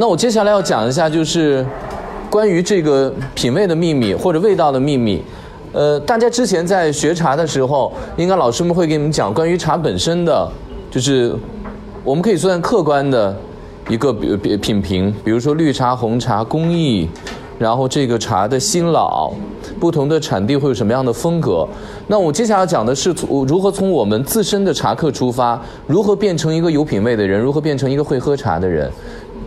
那我接下来要讲一下，就是关于这个品味的秘密或者味道的秘密。呃，大家之前在学茶的时候，应该老师们会给你们讲关于茶本身的，就是我们可以算客观的一个比比品评，比如说绿茶、红茶工艺，然后这个茶的新老，不同的产地会有什么样的风格。那我接下来讲的是从如何从我们自身的茶客出发，如何变成一个有品味的人，如何变成一个会喝茶的人。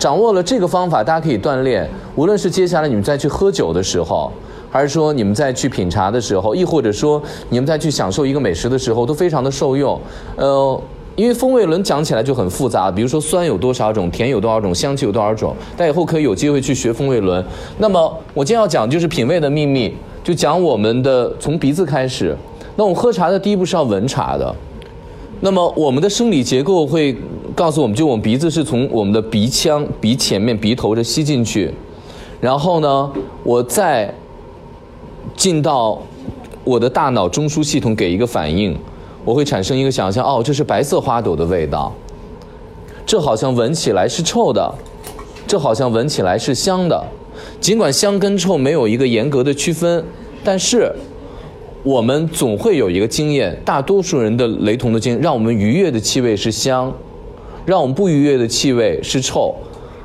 掌握了这个方法，大家可以锻炼。无论是接下来你们再去喝酒的时候，还是说你们再去品茶的时候，亦或者说你们再去享受一个美食的时候，都非常的受用。呃，因为风味轮讲起来就很复杂，比如说酸有多少种，甜有多少种，香气有多少种，大家以后可以有机会去学风味轮。那么我今天要讲就是品味的秘密，就讲我们的从鼻子开始。那我们喝茶的第一步是要闻茶的。那么我们的生理结构会告诉我们，就我们鼻子是从我们的鼻腔、鼻前面、鼻头这吸进去，然后呢，我再进到我的大脑中枢系统给一个反应，我会产生一个想象，哦，这是白色花朵的味道，这好像闻起来是臭的，这好像闻起来是香的，尽管香跟臭没有一个严格的区分，但是。我们总会有一个经验，大多数人的雷同的经验，让我们愉悦的气味是香，让我们不愉悦的气味是臭，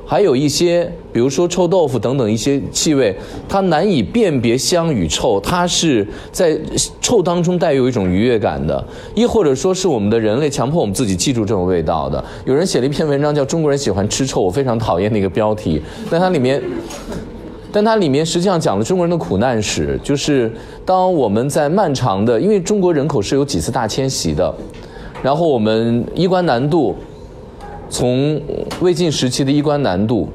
还有一些，比如说臭豆腐等等一些气味，它难以辨别香与臭，它是在臭当中带有一种愉悦感的，亦或者说是我们的人类强迫我们自己记住这种味道的。有人写了一篇文章叫《中国人喜欢吃臭》，我非常讨厌那个标题，但它里面。但它里面实际上讲了中国人的苦难史，就是当我们在漫长的，因为中国人口是有几次大迁徙的，然后我们衣冠南渡，从魏晋时期的衣冠南渡，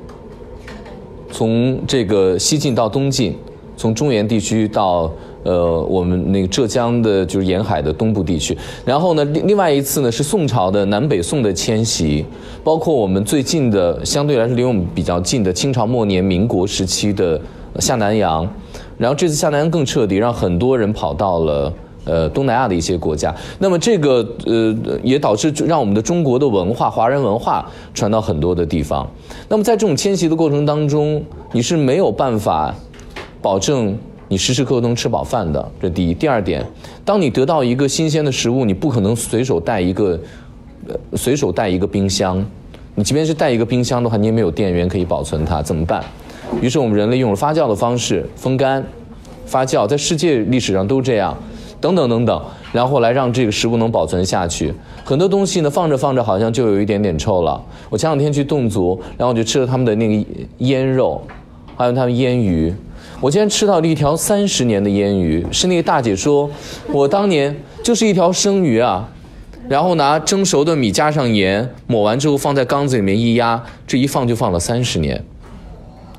从这个西晋到东晋，从中原地区到。呃，我们那个浙江的，就是沿海的东部地区。然后呢，另另外一次呢是宋朝的南北宋的迁徙，包括我们最近的，相对来说离我们比较近的清朝末年、民国时期的下南洋。然后这次下南洋更彻底，让很多人跑到了呃东南亚的一些国家。那么这个呃也导致让我们的中国的文化、华人文化传到很多的地方。那么在这种迁徙的过程当中，你是没有办法保证。你时时刻刻能吃饱饭的，这第一。第二点，当你得到一个新鲜的食物，你不可能随手带一个，呃，随手带一个冰箱。你即便是带一个冰箱的话，你也没有电源可以保存它，怎么办？于是我们人类用了发酵的方式，风干、发酵，在世界历史上都这样，等等等等，然后来让这个食物能保存下去。很多东西呢，放着放着好像就有一点点臭了。我前两天去侗族，然后我就吃了他们的那个腌肉，还有他们腌鱼。我今天吃到了一条三十年的腌鱼，是那个大姐说，我当年就是一条生鱼啊，然后拿蒸熟的米加上盐抹完之后放在缸子里面一压，这一放就放了三十年。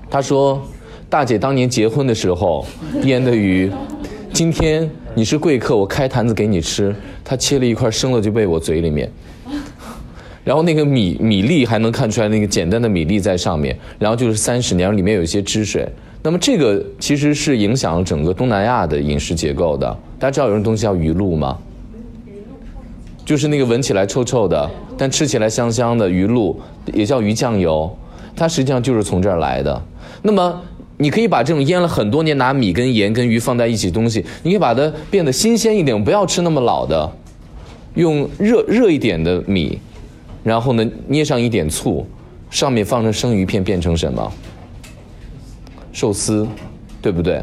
她说，大姐当年结婚的时候腌的鱼，今天你是贵客，我开坛子给你吃，她切了一块生了就喂我嘴里面，然后那个米米粒还能看出来那个简单的米粒在上面，然后就是三十年，里面有一些汁水。那么这个其实是影响了整个东南亚的饮食结构的。大家知道有种东西叫鱼露吗？就是那个闻起来臭臭的，但吃起来香香的鱼露，也叫鱼酱油，它实际上就是从这儿来的。那么你可以把这种腌了很多年拿米跟盐跟鱼放在一起东西，你可以把它变得新鲜一点，不要吃那么老的，用热热一点的米，然后呢捏上一点醋，上面放上生鱼片，变成什么？寿司，对不对？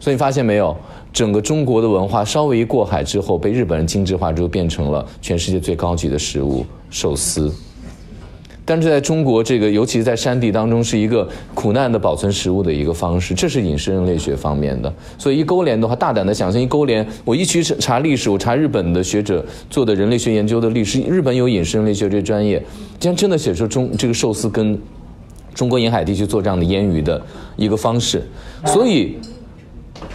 所以你发现没有，整个中国的文化稍微一过海之后，被日本人精致化之后，变成了全世界最高级的食物——寿司。但是在中国这个，尤其在山地当中，是一个苦难的保存食物的一个方式。这是饮食人类学方面的。所以一勾连的话，大胆的想象一勾连，我一去查历史，我查日本的学者做的人类学研究的历史，日本有饮食人类学这专业，竟然真的写出中这个寿司跟。中国沿海地区做这样的腌鱼的一个方式，所以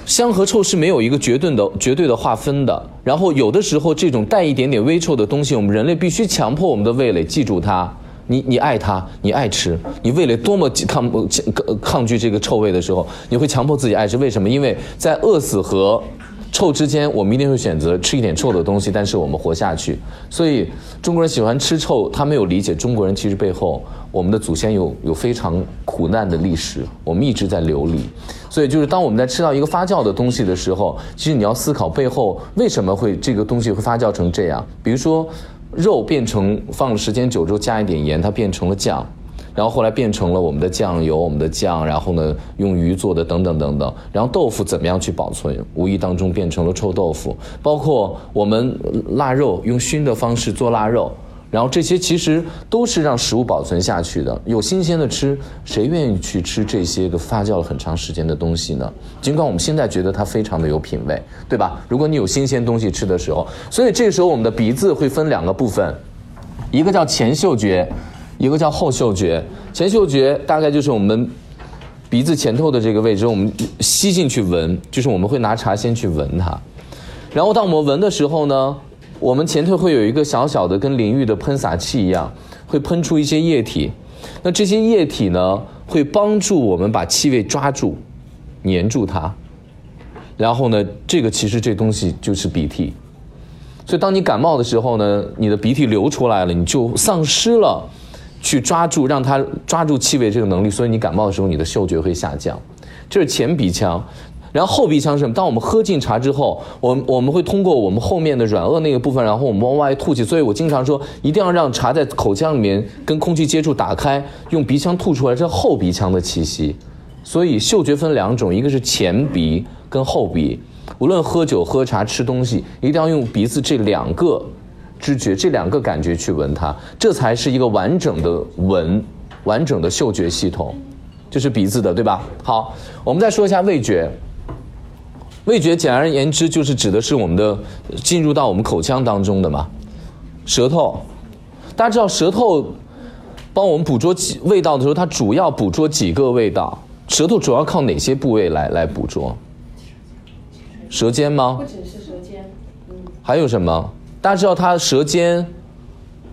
香和臭是没有一个绝对的绝对的划分的。然后有的时候这种带一点点微臭的东西，我们人类必须强迫我们的味蕾记住它。你你爱它，你爱吃，你味蕾多么抗抗抗拒这个臭味的时候，你会强迫自己爱吃。为什么？因为在饿死和臭之间，我们一定会选择吃一点臭的东西，但是我们活下去。所以中国人喜欢吃臭，他没有理解中国人其实背后我们的祖先有有非常苦难的历史，我们一直在流离。所以就是当我们在吃到一个发酵的东西的时候，其实你要思考背后为什么会这个东西会发酵成这样。比如说肉变成放了时间久之后加一点盐，它变成了酱。然后后来变成了我们的酱油、我们的酱，然后呢用鱼做的等等等等。然后豆腐怎么样去保存？无意当中变成了臭豆腐。包括我们腊肉用熏的方式做腊肉，然后这些其实都是让食物保存下去的。有新鲜的吃，谁愿意去吃这些个发酵了很长时间的东西呢？尽管我们现在觉得它非常的有品味，对吧？如果你有新鲜东西吃的时候，所以这个时候我们的鼻子会分两个部分，一个叫前嗅觉。一个叫后嗅觉，前嗅觉大概就是我们鼻子前头的这个位置，我们吸进去闻，就是我们会拿茶先去闻它，然后当我们闻的时候呢，我们前头会有一个小小的跟淋浴的喷洒器一样，会喷出一些液体，那这些液体呢会帮助我们把气味抓住，粘住它，然后呢，这个其实这东西就是鼻涕，所以当你感冒的时候呢，你的鼻涕流出来了，你就丧失了。去抓住，让它抓住气味这个能力，所以你感冒的时候，你的嗅觉会下降。这是前鼻腔，然后后鼻腔是什么？当我们喝进茶之后，我我们会通过我们后面的软腭那个部分，然后我们往外吐气。所以我经常说，一定要让茶在口腔里面跟空气接触打开，用鼻腔吐出来，这是后鼻腔的气息。所以嗅觉分两种，一个是前鼻跟后鼻。无论喝酒、喝茶、吃东西，一定要用鼻子这两个。知觉这两个感觉去闻它，这才是一个完整的闻，完整的嗅觉系统，就是鼻子的，对吧？好，我们再说一下味觉。味觉简而言之就是指的是我们的进入到我们口腔当中的嘛，舌头。大家知道舌头帮我们捕捉几味道的时候，它主要捕捉几个味道？舌头主要靠哪些部位来来捕捉？舌尖吗？不只是舌尖，嗯。还有什么？大家知道它舌尖，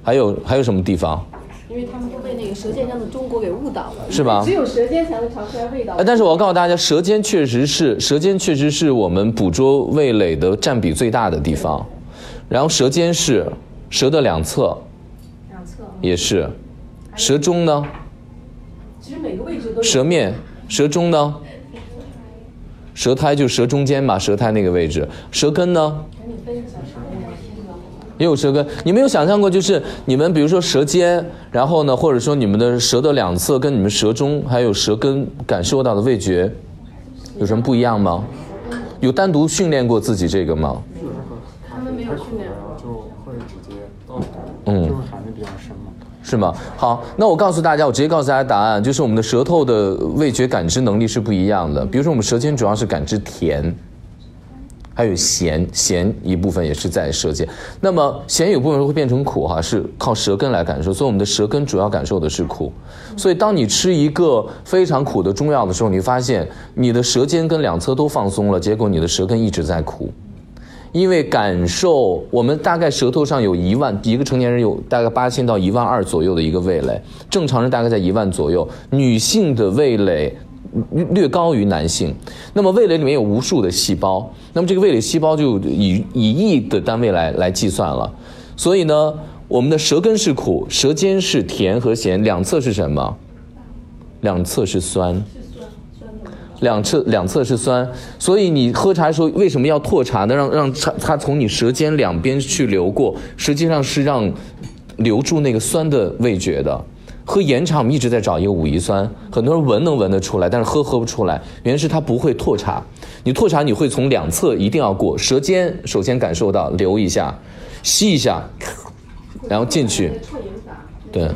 还有还有什么地方？因为他们都被那个《舌尖上的中国》给误导了，是吧？只有舌尖才能尝出来味道。但是我要告诉大家，舌尖确实是舌尖确实是我们捕捉味蕾的占比最大的地方。然后舌尖是舌的两侧，两侧也是。舌中呢？其实每个位置都。舌面，舌中呢？舌苔就舌中间嘛，舌苔那个位置。舌根呢？也有舌根，你没有想象过，就是你们比如说舌尖，然后呢，或者说你们的舌的两侧跟你们舌中还有舌根感受到的味觉，有什么不一样吗？有单独训练过自己这个吗？他们没有训练过，就会直接，嗯，就是含的比较深嘛。是吗？好，那我告诉大家，我直接告诉大家答案，就是我们的舌头的味觉感知能力是不一样的。比如说我们舌尖主要是感知甜。还有咸，咸一部分也是在舌尖。那么咸有部分会变成苦，哈，是靠舌根来感受。所以我们的舌根主要感受的是苦。所以当你吃一个非常苦的中药的时候，你发现你的舌尖跟两侧都放松了，结果你的舌根一直在苦。因为感受，我们大概舌头上有一万，一个成年人有大概八千到一万二左右的一个味蕾，正常人大概在一万左右。女性的味蕾。略高于男性，那么味蕾里面有无数的细胞，那么这个味蕾细胞就以以亿的单位来来计算了，所以呢，我们的舌根是苦，舌尖是甜和咸，两侧是什么？两侧是酸，两侧两侧是酸，所以你喝茶的时候为什么要唾茶呢？让让茶它从你舌尖两边去流过，实际上是让留住那个酸的味觉的。喝盐茶，我们一直在找一个武夷酸，很多人闻能闻得出来，但是喝喝不出来，原因是它不会唾茶。你唾茶，你会从两侧一定要过，舌尖首先感受到，流一下，吸一下，然后进去。对。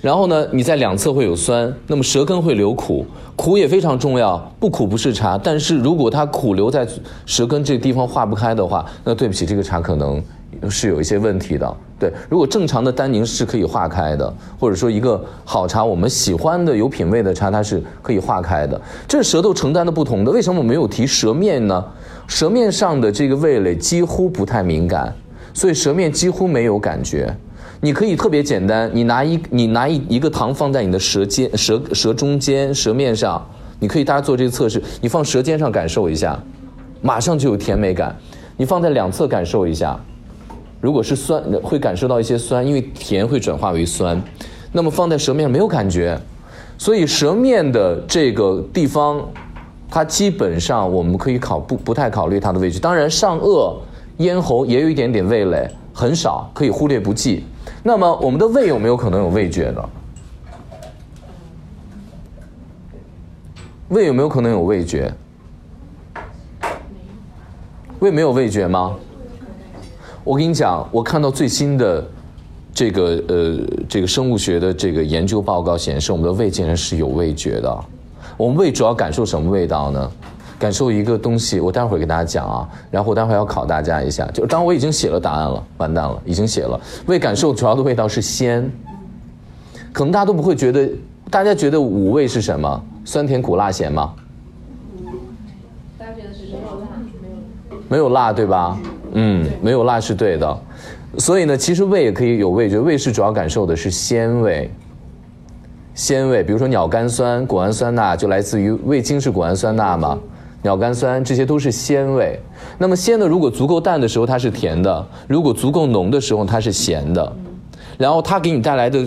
然后呢，你在两侧会有酸，那么舌根会留苦，苦也非常重要，不苦不是茶。但是如果它苦留在舌根这个地方化不开的话，那对不起，这个茶可能。是有一些问题的，对。如果正常的单宁是可以化开的，或者说一个好茶，我们喜欢的有品位的茶，它是可以化开的。这是舌头承担的不同的。为什么我没有提舌面呢？舌面上的这个味蕾几乎不太敏感，所以舌面几乎没有感觉。你可以特别简单，你拿一你拿一一个糖放在你的舌尖、舌舌中间、舌面上，你可以大家做这个测试，你放舌尖上感受一下，马上就有甜美感。你放在两侧感受一下，如果是酸，会感受到一些酸，因为甜会转化为酸。那么放在舌面上没有感觉，所以舌面的这个地方，它基本上我们可以考不不太考虑它的味觉。当然上颚、咽喉也有一点点味蕾，很少，可以忽略不计。那么我们的胃有没有可能有味觉的？胃有没有可能有味觉？胃没有味觉吗？我跟你讲，我看到最新的这个呃这个生物学的这个研究报告显示，我们的胃竟然是有味觉的。我们胃主要感受什么味道呢？感受一个东西，我待会儿给大家讲啊。然后我待会儿要考大家一下，就当我已经写了答案了，完蛋了，已经写了。胃感受主要的味道是鲜，可能大家都不会觉得，大家觉得五味是什么？酸甜苦辣咸吗？大家觉得是没有辣，没有。没有辣，对吧？嗯，没有辣是对的。所以呢，其实胃也可以有味觉，味是主要感受的是鲜味。鲜味，比如说鸟苷酸、谷氨酸钠，就来自于味精是谷氨酸钠嘛。鸟苷酸这些都是鲜味。那么鲜的，如果足够淡的时候它是甜的，如果足够浓的时候它是咸的。然后它给你带来的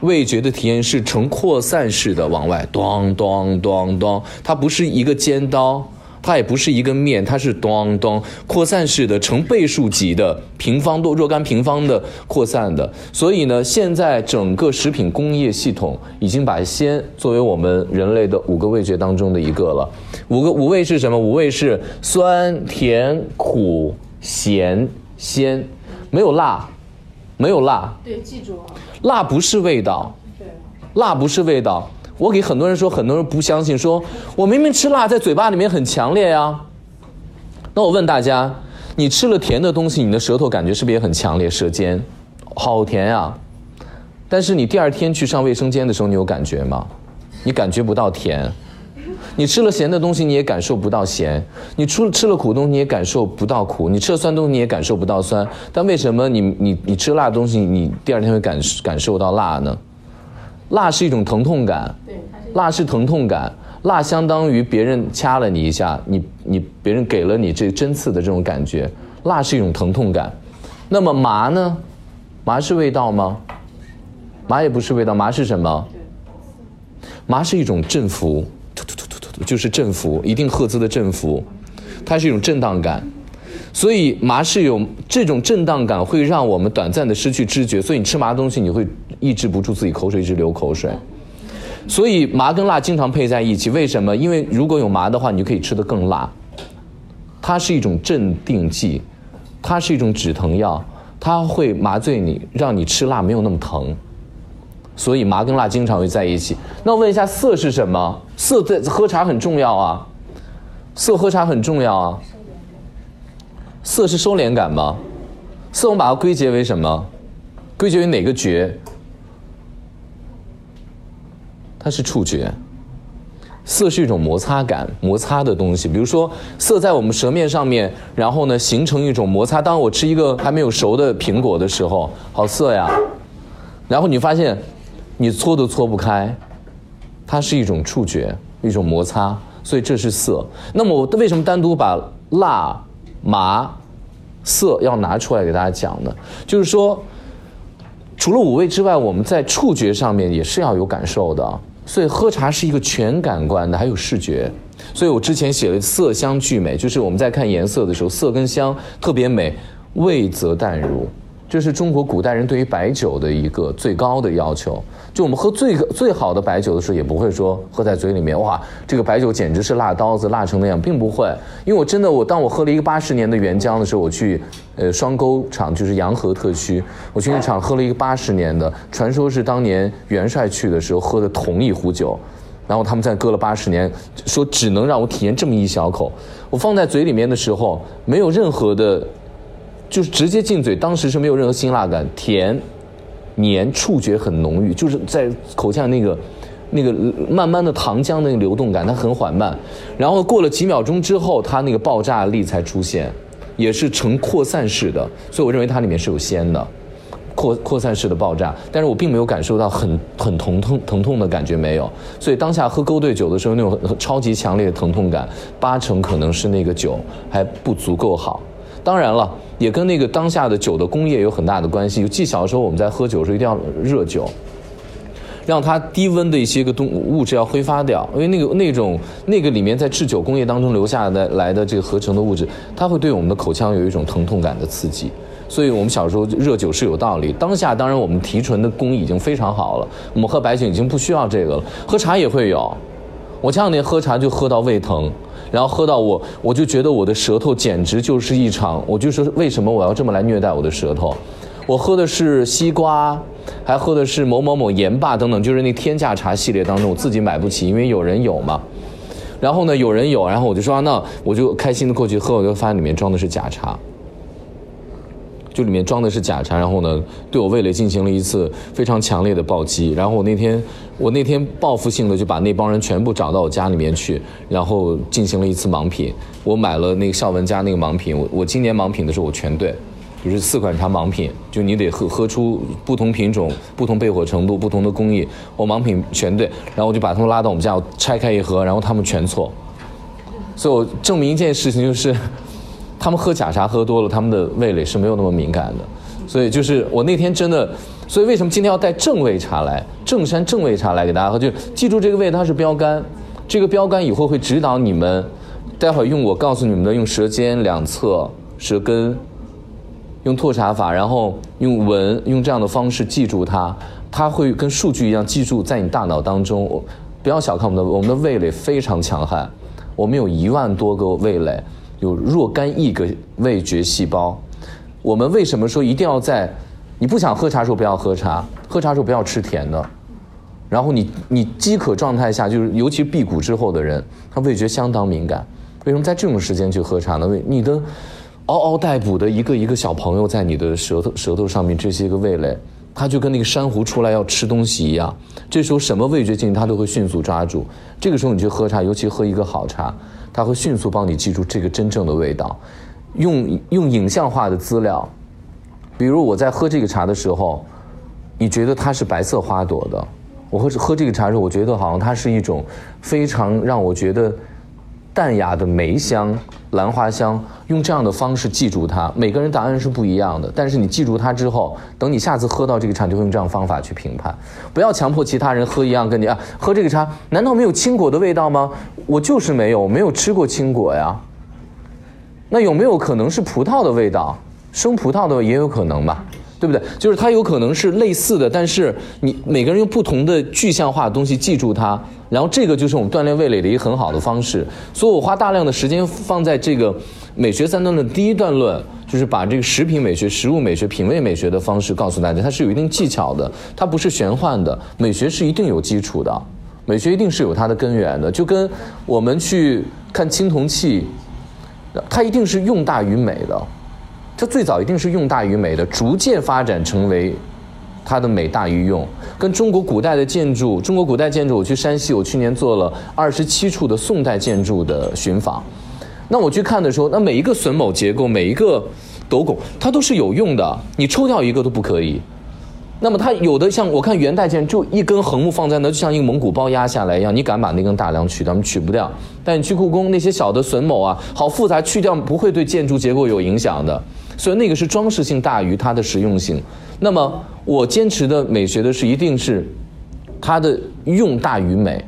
味觉的体验是呈扩散式的往外，咚咚咚咚，它不是一个尖刀，它也不是一个面，它是咚咚扩散式的，成倍数级的平方多若干平方的扩散的。所以呢，现在整个食品工业系统已经把鲜作为我们人类的五个味觉当中的一个了。五个五味是什么？五味是酸、甜、苦、咸、鲜，没有辣。没有辣，对，记住啊，辣不是味道，对，辣不是味道。我给很多人说，很多人不相信，说我明明吃辣，在嘴巴里面很强烈呀。那我问大家，你吃了甜的东西，你的舌头感觉是不是也很强烈？舌尖，好甜呀。但是你第二天去上卫生间的时候，你有感觉吗？你感觉不到甜。你吃了咸的东西，你也感受不到咸；你吃吃了苦东西，你也感受不到苦；你吃了酸东西，你也感受不到酸。但为什么你你你吃辣的东西，你第二天会感感受到辣呢？辣是一种疼痛感，对，辣是疼痛感，辣相当于别人掐了你一下，你你别人给了你这针刺的这种感觉，辣是一种疼痛感。那么麻呢？麻是味道吗？麻也不是味道，麻是什么？麻是一种振幅。突突突突突就是振幅，一定赫兹的振幅，它是一种震荡感，所以麻是有这种震荡感，会让我们短暂的失去知觉。所以你吃麻的东西，你会抑制不住自己口水，一直流口水。所以麻跟辣经常配在一起，为什么？因为如果有麻的话，你就可以吃得更辣。它是一种镇定剂，它是一种止疼药，它会麻醉你，让你吃辣没有那么疼。所以麻跟辣经常会在一起。那我问一下，色是什么？色在喝茶很重要啊，色喝茶很重要啊。色是收敛感吗？色我们把它归结为什么？归结为哪个觉？它是触觉。色是一种摩擦感，摩擦的东西。比如说，色在我们舌面上面，然后呢形成一种摩擦。当我吃一个还没有熟的苹果的时候，好涩呀。然后你发现。你搓都搓不开，它是一种触觉，一种摩擦，所以这是色。那么我为什么单独把辣、麻、涩要拿出来给大家讲呢？就是说，除了五味之外，我们在触觉上面也是要有感受的。所以喝茶是一个全感官的，还有视觉。所以我之前写了色香俱美，就是我们在看颜色的时候，色跟香特别美，味则淡如。这是中国古代人对于白酒的一个最高的要求。就我们喝最最好的白酒的时候，也不会说喝在嘴里面，哇，这个白酒简直是辣刀子，辣成那样，并不会。因为我真的，我当我喝了一个八十年的原浆的时候，我去呃双沟厂，就是洋河特区，我去那厂喝了一个八十年的，传说是当年元帅去的时候喝的同一壶酒，然后他们在搁了八十年，说只能让我体验这么一小口，我放在嘴里面的时候，没有任何的。就是直接进嘴，当时是没有任何辛辣感，甜、黏，触觉很浓郁，就是在口腔那个、那个慢慢的糖浆那个流动感，它很缓慢。然后过了几秒钟之后，它那个爆炸力才出现，也是呈扩散式的，所以我认为它里面是有鲜的。扩扩散式的爆炸，但是我并没有感受到很很疼痛疼痛的感觉没有，所以当下喝勾兑酒的时候那种超级强烈的疼痛感，八成可能是那个酒还不足够好。当然了，也跟那个当下的酒的工业有很大的关系。记小时候我们在喝酒的时候一定要热酒。让它低温的一些个东物质要挥发掉，因为那个那种那个里面在制酒工业当中留下的来的这个合成的物质，它会对我们的口腔有一种疼痛感的刺激，所以我们小时候热酒是有道理。当下当然我们提纯的工艺已经非常好了，我们喝白酒已经不需要这个了，喝茶也会有。我前两天喝茶就喝到胃疼，然后喝到我我就觉得我的舌头简直就是一场，我就说为什么我要这么来虐待我的舌头？我喝的是西瓜。还喝的是某某某盐霸等等，就是那天价茶系列当中，我自己买不起，因为有人有嘛。然后呢，有人有，然后我就说那我就开心的过去喝，我就发现里面装的是假茶，就里面装的是假茶。然后呢，对我味蕾进行了一次非常强烈的暴击。然后我那天我那天报复性的就把那帮人全部找到我家里面去，然后进行了一次盲品。我买了那个孝文家那个盲品，我我今年盲品的时候我全对。就是四款茶盲品，就你得喝喝出不同品种、不同焙火程度、不同的工艺，我盲品全对，然后我就把他们拉到我们家，我拆开一盒，然后他们全错。所以我证明一件事情，就是他们喝假茶喝多了，他们的味蕾是没有那么敏感的。所以就是我那天真的，所以为什么今天要带正味茶来，正山正味茶来给大家喝？就记住这个味，它是标杆，这个标杆以后会指导你们，待会儿用我告诉你们的，用舌尖两侧、舌根。用拓茶法，然后用闻，用这样的方式记住它，它会跟数据一样记住在你大脑当中。不要小看我们的，我们的味蕾非常强悍，我们有一万多个味蕾，有若干亿个味觉细胞。我们为什么说一定要在你不想喝茶时候不要喝茶，喝茶时候不要吃甜的？然后你你饥渴状态下，就是尤其辟谷之后的人，他味觉相当敏感。为什么在这种时间去喝茶呢？为你的。嗷嗷待哺的一个一个小朋友在你的舌头舌头上面，这些个味蕾，它就跟那个珊瑚出来要吃东西一样。这时候什么味觉进去，它都会迅速抓住。这个时候你去喝茶，尤其喝一个好茶，它会迅速帮你记住这个真正的味道。用用影像化的资料，比如我在喝这个茶的时候，你觉得它是白色花朵的，我喝喝这个茶的时候，我觉得好像它是一种非常让我觉得。淡雅的梅香、兰花香，用这样的方式记住它。每个人答案是不一样的，但是你记住它之后，等你下次喝到这个茶，就会用这样方法去评判。不要强迫其他人喝一样，跟你啊，喝这个茶难道没有青果的味道吗？我就是没有，没有吃过青果呀。那有没有可能是葡萄的味道？生葡萄的也有可能吧。对不对？就是它有可能是类似的，但是你每个人用不同的具象化的东西记住它，然后这个就是我们锻炼味蕾的一个很好的方式。所以我花大量的时间放在这个美学三段论第一段论，就是把这个食品美学、食物美学、品味美学的方式告诉大家，它是有一定技巧的，它不是玄幻的。美学是一定有基础的，美学一定是有它的根源的。就跟我们去看青铜器，它一定是用大于美的。它最早一定是用大于美的，逐渐发展成为它的美大于用。跟中国古代的建筑，中国古代建筑，我去山西，我去年做了二十七处的宋代建筑的寻访。那我去看的时候，那每一个榫卯结构，每一个斗拱，它都是有用的，你抽掉一个都不可以。那么它有的像我看元代建就一根横木放在那，就像一个蒙古包压下来一样，你敢把那根大梁取掉？取不掉。但你去故宫那些小的榫卯啊，好复杂，去掉不会对建筑结构有影响的。所以那个是装饰性大于它的实用性。那么我坚持的美学的是一定是它的用大于美。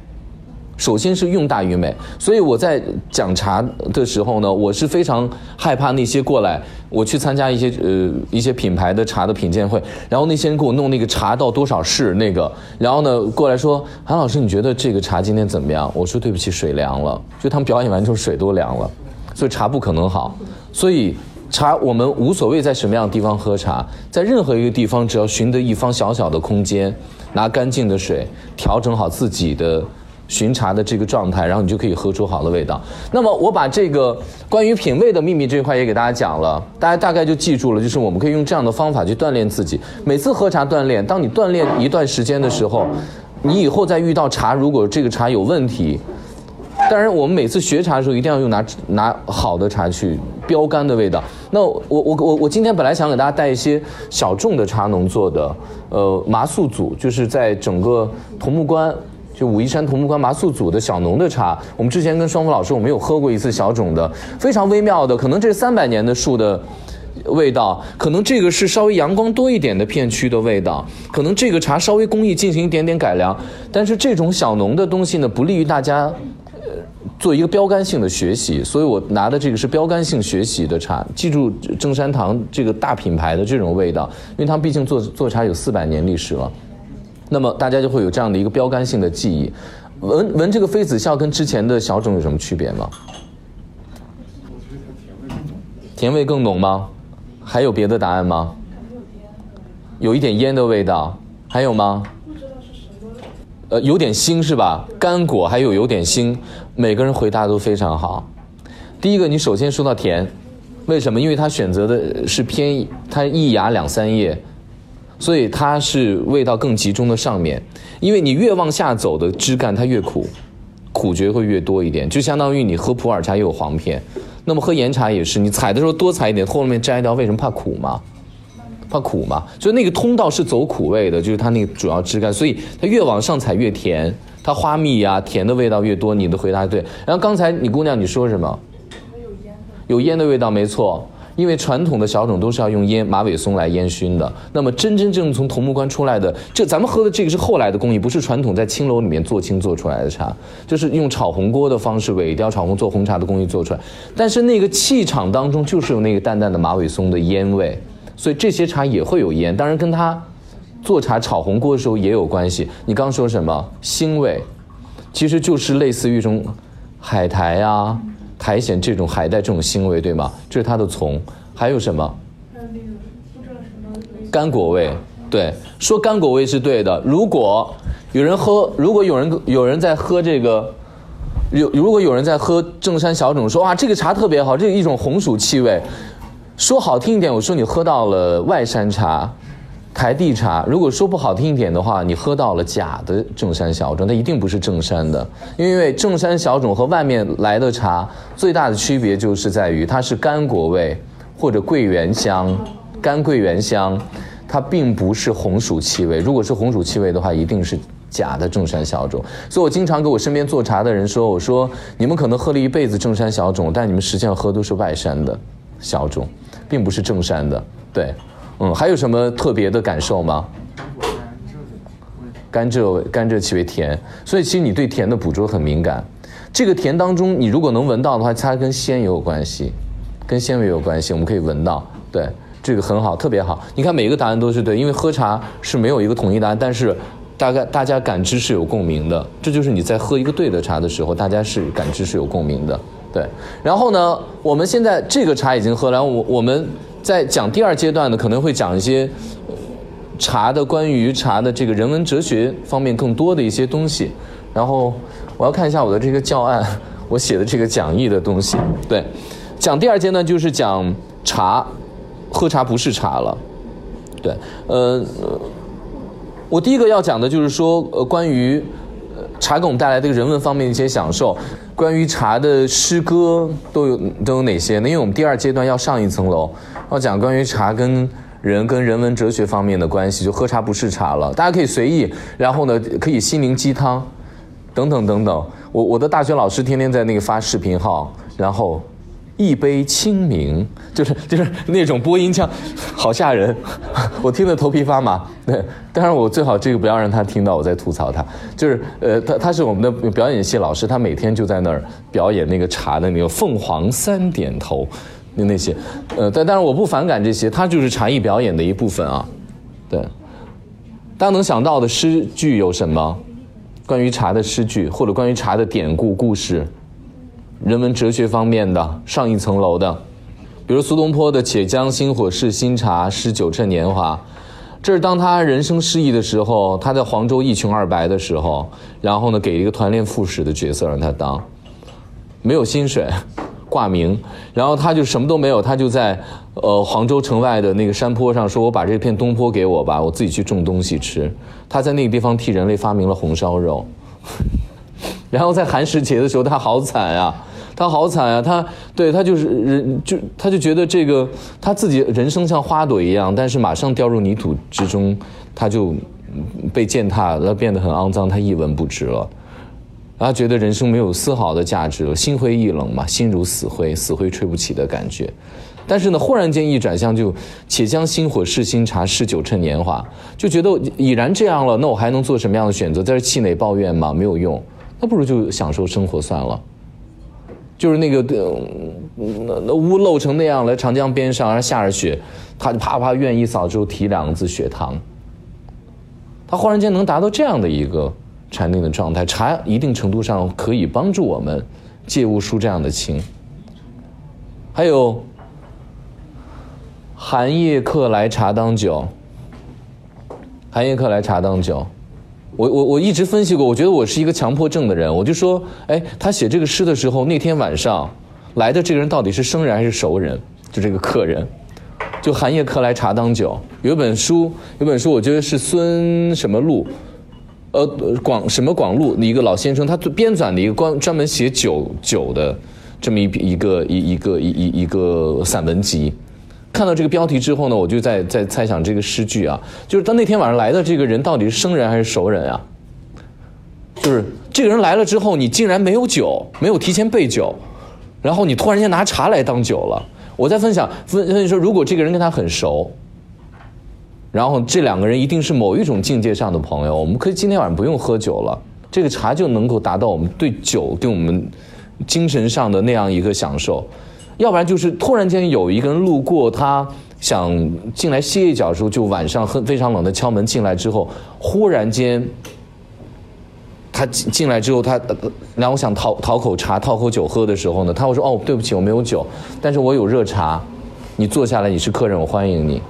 首先是用大于美，所以我在讲茶的时候呢，我是非常害怕那些过来，我去参加一些呃一些品牌的茶的品鉴会，然后那些人给我弄那个茶到多少式那个，然后呢过来说韩老师你觉得这个茶今天怎么样？我说对不起水凉了，就他们表演完之后水都凉了，所以茶不可能好。所以茶我们无所谓在什么样的地方喝茶，在任何一个地方只要寻得一方小小的空间，拿干净的水调整好自己的。巡茶的这个状态，然后你就可以喝出好的味道。那么我把这个关于品味的秘密这一块也给大家讲了，大家大概就记住了，就是我们可以用这样的方法去锻炼自己。每次喝茶锻炼，当你锻炼一段时间的时候，你以后再遇到茶，如果这个茶有问题，当然我们每次学茶的时候一定要用拿拿好的茶去标杆的味道。那我我我我今天本来想给大家带一些小众的茶农做的，呃，麻素组，就是在整个桐木关。就武夷山桐木关麻素组的小农的茶，我们之前跟双峰老师我们有喝过一次小种的，非常微妙的，可能这三百年的树的味道，可能这个是稍微阳光多一点的片区的味道，可能这个茶稍微工艺进行一点点改良，但是这种小农的东西呢，不利于大家做一个标杆性的学习，所以我拿的这个是标杆性学习的茶，记住正山堂这个大品牌的这种味道，因为他们毕竟做做茶有四百年历史了。那么大家就会有这样的一个标杆性的记忆。闻闻这个妃子笑跟之前的小种有什么区别吗？甜味更浓吗？还有别的答案吗？有一点烟的味道，还有吗？呃，有点腥是吧？干果还有有点腥，每个人回答都非常好。第一个，你首先说到甜，为什么？因为它选择的是偏它一芽两三叶。所以它是味道更集中的上面，因为你越往下走的枝干它越苦，苦觉会越多一点，就相当于你喝普洱茶也有黄片，那么喝岩茶也是，你采的时候多采一点，后面摘掉，为什么怕苦吗？怕苦嘛，所以那个通道是走苦味的，就是它那个主要枝干，所以它越往上采越甜，它花蜜呀甜的味道越多，你的回答对。然后刚才你姑娘你说什么？有烟的味道，没错。因为传统的小种都是要用烟马尾松来烟熏的，那么真真正正从桐木关出来的，这咱们喝的这个是后来的工艺，不是传统在青楼里面做青做出来的茶，就是用炒红锅的方式尾雕炒红做红茶的工艺做出来。但是那个气场当中就是有那个淡淡的马尾松的烟味，所以这些茶也会有烟，当然跟它做茶炒红锅的时候也有关系。你刚说什么腥味，其实就是类似于一种海苔啊。苔藓这种海带这种腥味，对吗？这是它的从，还有什么？还有那个不知道什么干果味，对，说干果味是对的。如果有人喝，如果有人有人在喝这个，有如果有人在喝正山小种，说哇这个茶特别好，这一种红薯气味。说好听一点，我说你喝到了外山茶。台地茶，如果说不好听一点的话，你喝到了假的正山小种，它一定不是正山的，因为正山小种和外面来的茶最大的区别就是在于它是干果味或者桂圆香，干桂圆香，它并不是红薯气味。如果是红薯气味的话，一定是假的正山小种。所以我经常给我身边做茶的人说，我说你们可能喝了一辈子正山小种，但你们实际上喝都是外山的小种，并不是正山的，对。嗯，还有什么特别的感受吗？甘蔗味，甘蔗气味甜，所以其实你对甜的捕捉很敏感。这个甜当中，你如果能闻到的话，它跟鲜也有关系，跟鲜味有关系，我们可以闻到。对，这个很好，特别好。你看每一个答案都是对，因为喝茶是没有一个统一答案，但是大概大家感知是有共鸣的。这就是你在喝一个对的茶的时候，大家是感知是有共鸣的。对，然后呢，我们现在这个茶已经喝了，我我们。在讲第二阶段呢，可能会讲一些茶的关于茶的这个人文哲学方面更多的一些东西。然后我要看一下我的这个教案，我写的这个讲义的东西。对，讲第二阶段就是讲茶，喝茶不是茶了。对，呃，我第一个要讲的就是说，呃，关于茶给我们带来的人文方面一些享受。关于茶的诗歌都有都有哪些呢？因为我们第二阶段要上一层楼。要讲关于茶跟人跟人文哲学方面的关系，就喝茶不是茶了，大家可以随意，然后呢可以心灵鸡汤，等等等等。我我的大学老师天天在那个发视频号，然后一杯清明，就是就是那种播音腔，好吓人，我听得头皮发麻。对，当然我最好这个不要让他听到我在吐槽他。就是呃，他他是我们的表演系老师，他每天就在那儿表演那个茶的那个凤凰三点头。那那些，呃，但但是我不反感这些，它就是茶艺表演的一部分啊。对，大家能想到的诗句有什么？关于茶的诗句，或者关于茶的典故故事，人文哲学方面的上一层楼的，比如苏东坡的“且将新火试新茶，诗酒趁年华”，这是当他人生失意的时候，他在黄州一穷二白的时候，然后呢，给一个团练副使的角色让他当，没有薪水。挂名，然后他就什么都没有，他就在呃杭州城外的那个山坡上说：“我把这片东坡给我吧，我自己去种东西吃。”他在那个地方替人类发明了红烧肉。然后在寒食节的时候，他好惨啊！他好惨啊！他对他就是人，就他就觉得这个他自己人生像花朵一样，但是马上掉入泥土之中，他就被践踏了，变得很肮脏，他一文不值了。他觉得人生没有丝毫的价值了，心灰意冷嘛，心如死灰，死灰吹不起的感觉。但是呢，忽然间一转向，就且将新火试新茶，试酒趁年华，就觉得已然这样了，那我还能做什么样的选择？在这气馁抱怨吗？没有用，那不如就享受生活算了。就是那个那那屋漏成那样了，长江边上，然后下着雪，他就啪啪愿一扫之后提两个字血糖。他忽然间能达到这样的一个禅定的状态，茶一定程度上可以帮助我们借物抒这样的情。还有。寒夜客来茶当酒，寒夜客来茶当酒，我我我一直分析过，我觉得我是一个强迫症的人，我就说，哎，他写这个诗的时候，那天晚上来的这个人到底是生人还是熟人？就这个客人，就寒夜客来茶当酒，有本书，有本书，我觉得是孙什么路，呃，广什么广路的一个老先生，他编纂的一个关专门写酒酒的这么一一个一一个一一一个散文集。看到这个标题之后呢，我就在在猜想这个诗句啊，就是当那天晚上来的这个人到底是生人还是熟人啊？就是这个人来了之后，你竟然没有酒，没有提前备酒，然后你突然间拿茶来当酒了。我在分享分分析说，如果这个人跟他很熟，然后这两个人一定是某一种境界上的朋友，我们可以今天晚上不用喝酒了，这个茶就能够达到我们对酒对我们精神上的那样一个享受。要不然就是突然间有一个人路过，他想进来歇一脚的时候，就晚上很非常冷的敲门进来之后，忽然间他进进来之后，他然后想讨讨口茶、讨口酒喝的时候呢，他会说：“哦，对不起，我没有酒，但是我有热茶，你坐下来，你是客人，我欢迎你。”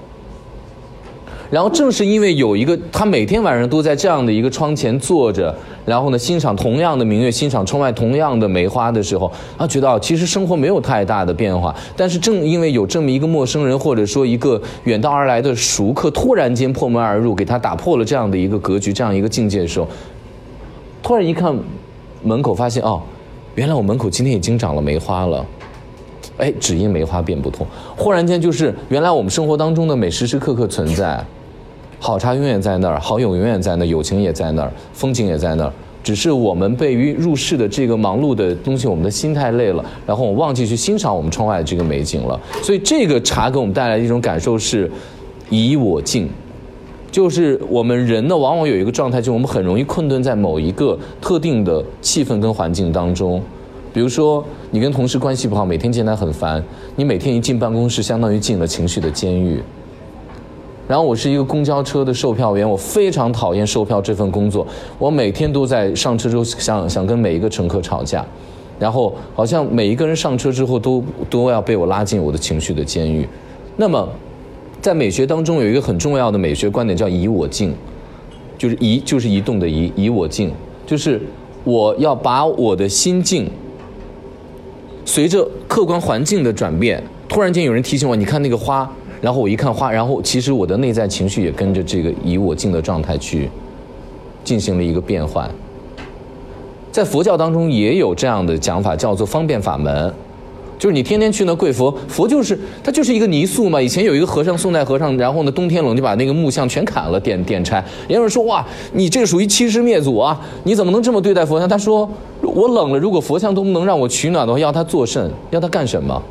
然后正是因为有一个他每天晚上都在这样的一个窗前坐着，然后呢欣赏同样的明月，欣赏窗外同样的梅花的时候，他觉得其实生活没有太大的变化。但是正因为有这么一个陌生人，或者说一个远道而来的熟客，突然间破门而入，给他打破了这样的一个格局，这样一个境界的时候，突然一看门口，发现哦，原来我门口今天已经长了梅花了。哎，只因梅花变不同。忽然间就是原来我们生活当中的美时时刻刻存在。好茶永远在那儿，好友永远在那儿，友情也在那儿，风景也在那儿。只是我们被于入世的这个忙碌的东西，我们的心太累了，然后我忘记去欣赏我们窗外的这个美景了。所以这个茶给我们带来的一种感受是，以我静，就是我们人呢，往往有一个状态，就是我们很容易困顿在某一个特定的气氛跟环境当中。比如说，你跟同事关系不好，每天见他很烦，你每天一进办公室，相当于进了情绪的监狱。然后我是一个公交车的售票员，我非常讨厌售票这份工作。我每天都在上车之后想想跟每一个乘客吵架，然后好像每一个人上车之后都都要被我拉进我的情绪的监狱。那么，在美学当中有一个很重要的美学观点叫“以我静”，就是移就是移动的移，以我静，就是我要把我的心境，随着客观环境的转变，突然间有人提醒我，你看那个花。然后我一看花，然后其实我的内在情绪也跟着这个以我静的状态去进行了一个变换。在佛教当中也有这样的讲法，叫做方便法门，就是你天天去那跪佛，佛就是它就是一个泥塑嘛。以前有一个和尚，宋代和尚，然后呢冬天冷就把那个木像全砍了，点点柴。有人说哇，你这个属于欺师灭祖啊！你怎么能这么对待佛像？他说我冷了，如果佛像都不能让我取暖的话，要他作甚？要他干什么？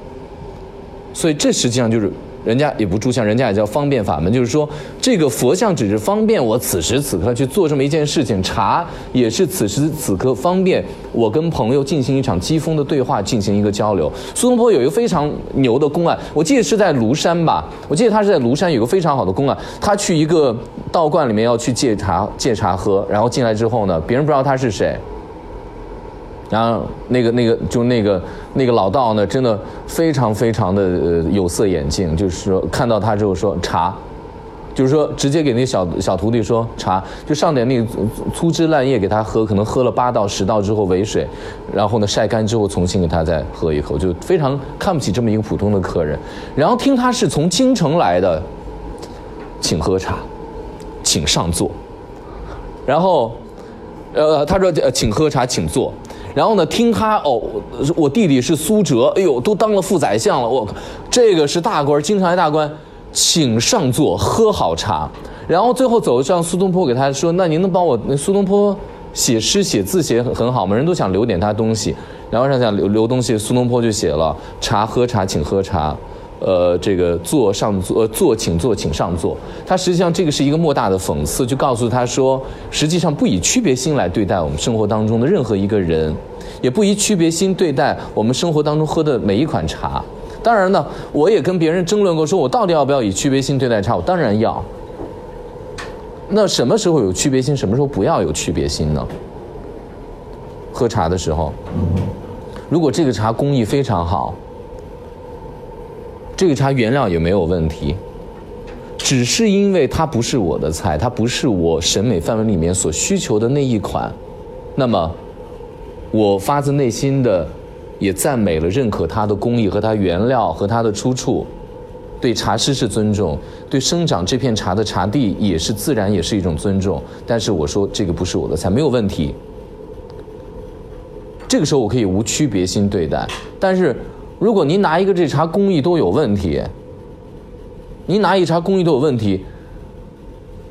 所以这实际上就是。人家也不住相，人家也叫方便法门，就是说这个佛像只是方便我此时此刻去做这么一件事情，茶也是此时此刻方便我跟朋友进行一场机锋的对话，进行一个交流。苏东坡有一个非常牛的公案，我记得是在庐山吧，我记得他是在庐山有个非常好的公案，他去一个道观里面要去借茶借茶喝，然后进来之后呢，别人不知道他是谁。然后那个那个就那个那个老道呢，真的非常非常的呃有色眼镜，就是说看到他之后说茶，就是说直接给那小小徒弟说茶，就上点那个粗枝烂叶给他喝，可能喝了八道十道之后为水，然后呢晒干之后重新给他再喝一口，就非常看不起这么一个普通的客人。然后听他是从京城来的，请喝茶，请上座。然后，呃，他说请喝茶，请坐。然后呢，听他哦，我弟弟是苏辙，哎呦，都当了副宰相了，我靠这个是大官，京城大官，请上座喝好茶。然后最后走上苏东坡给他说：“那您能帮我？那苏东坡写诗写字写很很好吗？人都想留点他东西。然后让想留留东西，苏东坡就写了茶喝茶，请喝茶。”呃，这个坐上座，呃，坐请坐，请上座。他实际上这个是一个莫大的讽刺，就告诉他说，实际上不以区别心来对待我们生活当中的任何一个人，也不以区别心对待我们生活当中喝的每一款茶。当然呢，我也跟别人争论过，说我到底要不要以区别心对待茶？我当然要。那什么时候有区别心，什么时候不要有区别心呢？喝茶的时候，如果这个茶工艺非常好。这个茶原料也没有问题，只是因为它不是我的菜，它不是我审美范围里面所需求的那一款，那么我发自内心的也赞美了、认可它的工艺和它原料和它的出处，对茶师是尊重，对生长这片茶的茶地也是自然，也是一种尊重。但是我说这个不是我的菜，没有问题。这个时候我可以无区别心对待，但是。如果您拿一个这茶工艺都有问题，您拿一茶工艺都有问题，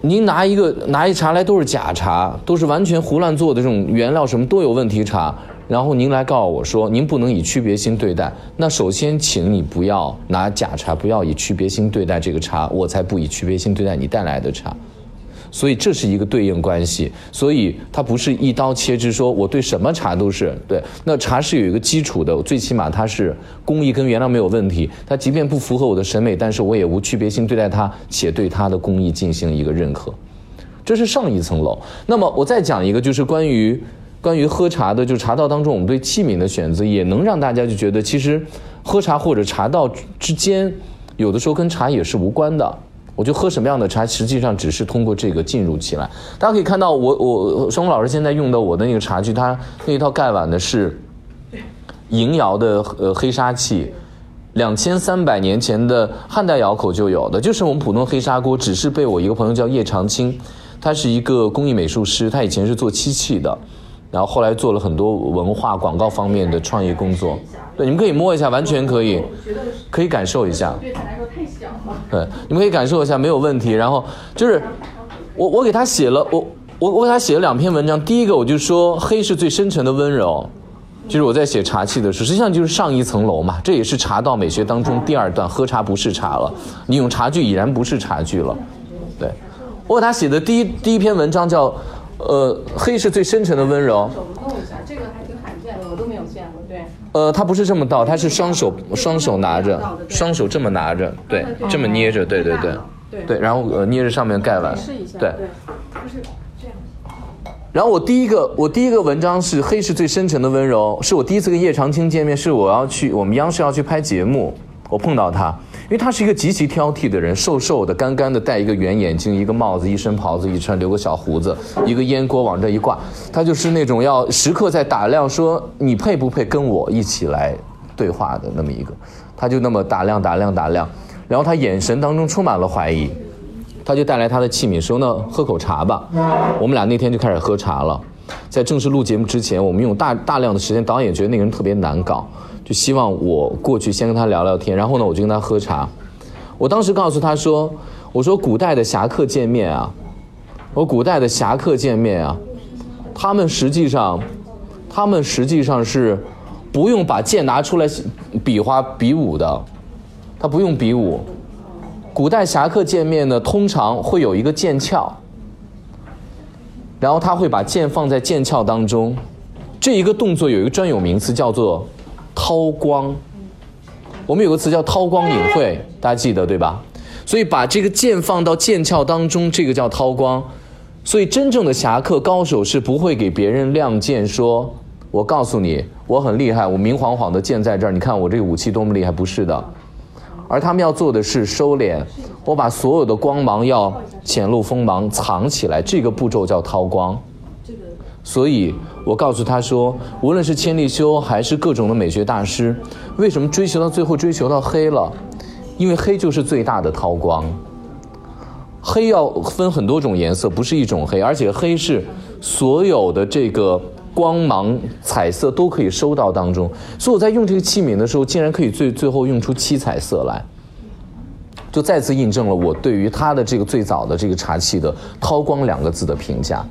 您拿一个拿一茶来都是假茶，都是完全胡乱做的这种原料什么都有问题茶，然后您来告诉我说您不能以区别心对待，那首先请你不要拿假茶，不要以区别心对待这个茶，我才不以区别心对待你带来的茶。所以这是一个对应关系，所以它不是一刀切之说，我对什么茶都是对。那茶是有一个基础的，最起码它是工艺跟原料没有问题，它即便不符合我的审美，但是我也无区别性对待它，且对它的工艺进行一个认可，这是上一层楼。那么我再讲一个，就是关于关于喝茶的，就茶道当中我们对器皿的选择，也能让大家就觉得，其实喝茶或者茶道之间，有的时候跟茶也是无关的。我就喝什么样的茶，实际上只是通过这个进入起来。大家可以看到，我我双红老师现在用的我的那个茶具，它那一套盖碗的是银窑的呃黑砂器，两千三百年前的汉代窑口就有的，就是我们普通黑砂锅，只是被我一个朋友叫叶长青，他是一个工艺美术师，他以前是做漆器的，然后后来做了很多文化广告方面的创业工作。对，你们可以摸一下，完全可以，可以感受一下。对，你们可以感受一下，没有问题。然后就是，我我给他写了，我我我给他写了两篇文章。第一个我就说黑是最深沉的温柔，就是我在写茶器的时候，实际上就是上一层楼嘛。这也是茶道美学当中第二段，喝茶不是茶了，你用茶具已然不是茶具了。对，我给他写的第一第一篇文章叫，呃，黑是最深沉的温柔。呃，他不是这么倒，他是双手双手拿着，双手这么拿着，对，这么捏着，对对对，对，然后呃捏着上面盖碗，对，就是这样。然后我第一个我第一个文章是黑是最深沉的温柔，是我第一次跟叶长青见面，是我要去我们央视要去拍节目，我碰到他。因为他是一个极其挑剔的人，瘦瘦的、干干的，戴一个圆眼镜，一个帽子，一身袍子一穿，留个小胡子，一个烟锅往这一挂，他就是那种要时刻在打量，说你配不配跟我一起来？对话的那么一个，他就那么打量、打量、打量，然后他眼神当中充满了怀疑，他就带来他的器皿，说那喝口茶吧，我们俩那天就开始喝茶了，在正式录节目之前，我们用大大量的时间，导演觉得那个人特别难搞。就希望我过去先跟他聊聊天，然后呢，我就跟他喝茶。我当时告诉他说：“我说古代的侠客见面啊，我古代的侠客见面啊，他们实际上，他们实际上是不用把剑拿出来比划比武的，他不用比武。古代侠客见面呢，通常会有一个剑鞘，然后他会把剑放在剑鞘当中，这一个动作有一个专有名词叫做。”韬光，我们有个词叫韬光隐晦，大家记得对吧？所以把这个剑放到剑鞘当中，这个叫韬光。所以真正的侠客高手是不会给别人亮剑，说我告诉你我很厉害，我明晃晃的剑在这儿，你看我这个武器多么厉害，不是的。而他们要做的是收敛，我把所有的光芒要显露锋芒藏起来，这个步骤叫韬光。所以。我告诉他说，无论是千利休还是各种的美学大师，为什么追求到最后追求到黑了？因为黑就是最大的韬光。黑要分很多种颜色，不是一种黑，而且黑是所有的这个光芒、彩色都可以收到当中。所以我在用这个器皿的时候，竟然可以最最后用出七彩色来。就再次印证了我对于它的这个最早的这个茶器的“韬光”两个字的评价。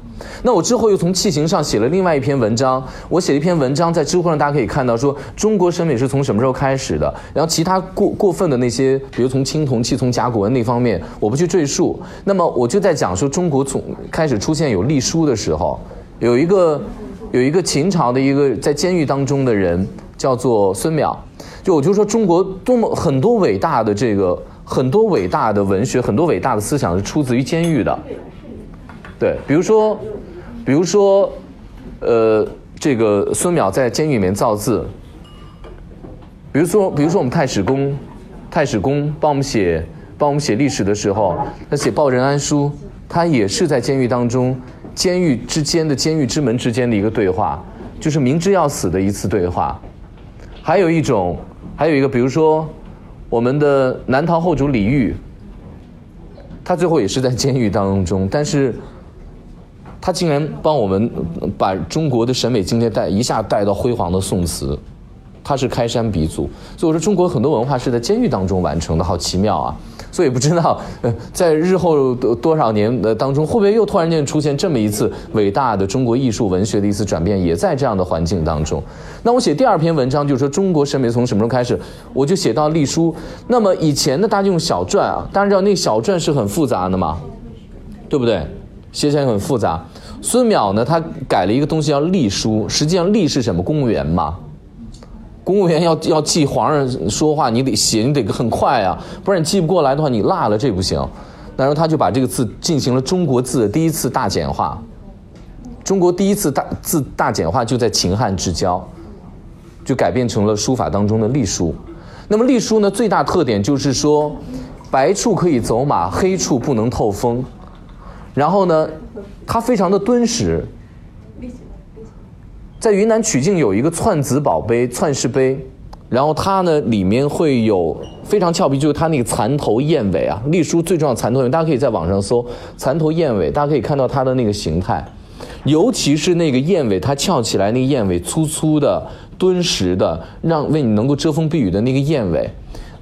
那我之后又从器型上写了另外一篇文章，我写了一篇文章在知乎上，大家可以看到说中国审美是从什么时候开始的。然后其他过过分的那些，比如从青铜器、从甲骨文那方面，我不去赘述。那么我就在讲说中国从开始出现有隶书的时候，有一个有一个秦朝的一个在监狱当中的人叫做孙淼，就我就说中国多么很多伟大的这个。很多伟大的文学，很多伟大的思想是出自于监狱的。对，比如说，比如说，呃，这个孙淼在监狱里面造字。比如说，比如说我们太史公，太史公帮我们写帮我们写历史的时候，他写《报任安书》，他也是在监狱当中，监狱之间的监狱之门之间的一个对话，就是明知要死的一次对话。还有一种，还有一个，比如说。我们的南唐后主李煜，他最后也是在监狱当中，但是，他竟然帮我们把中国的审美境界带一下带到辉煌的宋词，他是开山鼻祖，所以我说中国很多文化是在监狱当中完成的，好奇妙啊。所以不知道，呃，在日后多少年的当中，会不会又突然间出现这么一次伟大的中国艺术文学的一次转变，也在这样的环境当中。那我写第二篇文章，就是说中国审美从什么时候开始，我就写到隶书。那么以前呢，大家用小篆啊，大家知道那小篆是很复杂的嘛，对不对？写起来很复杂。孙淼呢，他改了一个东西叫隶书，实际上隶是什么？公务员嘛。公务员要要记皇上说话，你得写，你得很快啊，不然你记不过来的话，你落了这不行。然后他就把这个字进行了中国字的第一次大简化。中国第一次大字大简化就在秦汉之交，就改变成了书法当中的隶书。那么隶书呢，最大特点就是说，白处可以走马，黑处不能透风。然后呢，它非常的敦实。在云南曲靖有一个串子宝碑、串氏碑，然后它呢里面会有非常俏皮，就是它那个蚕头燕尾啊，隶书最重要蚕头燕，大家可以在网上搜蚕头燕尾，大家可以看到它的那个形态，尤其是那个燕尾，它翘起来那个燕尾粗粗的、敦实的，让为你能够遮风避雨的那个燕尾。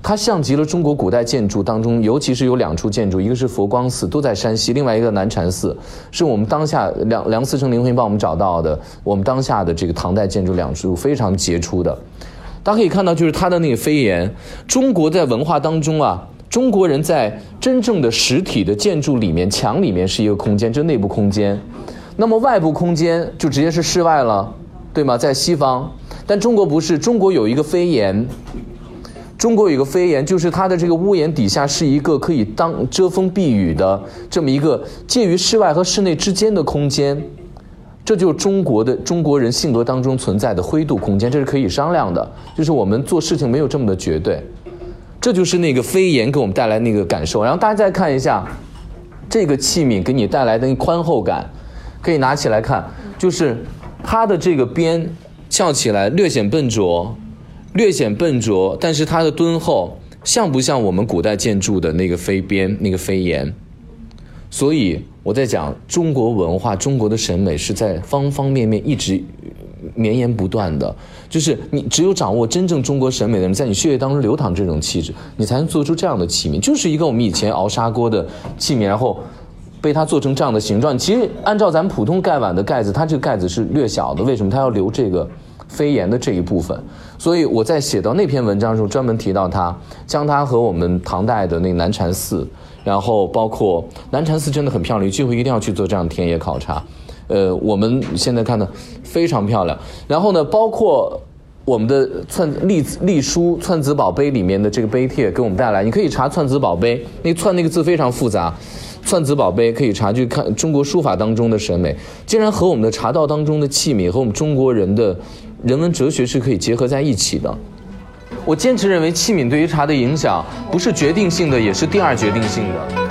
它像极了中国古代建筑当中，尤其是有两处建筑，一个是佛光寺，都在山西；另外一个南禅寺，是我们当下梁梁思成、林徽因帮我们找到的，我们当下的这个唐代建筑两处非常杰出的。大家可以看到，就是它的那个飞檐。中国在文化当中啊，中国人在真正的实体的建筑里面，墙里面是一个空间，就内部空间。那么外部空间就直接是室外了，对吗？在西方，但中国不是，中国有一个飞檐。中国有个飞檐，就是它的这个屋檐底下是一个可以当遮风避雨的这么一个介于室外和室内之间的空间，这就是中国的中国人性格当中存在的灰度空间，这是可以商量的，就是我们做事情没有这么的绝对，这就是那个飞檐给我们带来那个感受。然后大家再看一下这个器皿给你带来的宽厚感，可以拿起来看，就是它的这个边翘起来略显笨拙。略显笨拙，但是它的敦厚，像不像我们古代建筑的那个飞边、那个飞檐？所以我在讲中国文化、中国的审美是在方方面面一直绵延不断的。就是你只有掌握真正中国审美的人，在你血液当中流淌这种气质，你才能做出这样的器皿。就是一个我们以前熬砂锅的器皿，然后被它做成这样的形状。其实按照咱们普通盖碗的盖子，它这个盖子是略小的，为什么它要留这个？飞檐的这一部分，所以我在写到那篇文章时候，专门提到它，将它和我们唐代的那个南禅寺，然后包括南禅寺真的很漂亮，有机会一定要去做这样的田野考察。呃，我们现在看的非常漂亮。然后呢，包括我们的串隶隶书《串子宝碑》里面的这个碑帖给我们带来，你可以查《串子宝碑》，那串那个字非常复杂。串子宝碑可以查去看中国书法当中的审美，竟然和我们的茶道当中的器皿和我们中国人的人文哲学是可以结合在一起的。我坚持认为，器皿对于茶的影响不是决定性的，也是第二决定性的。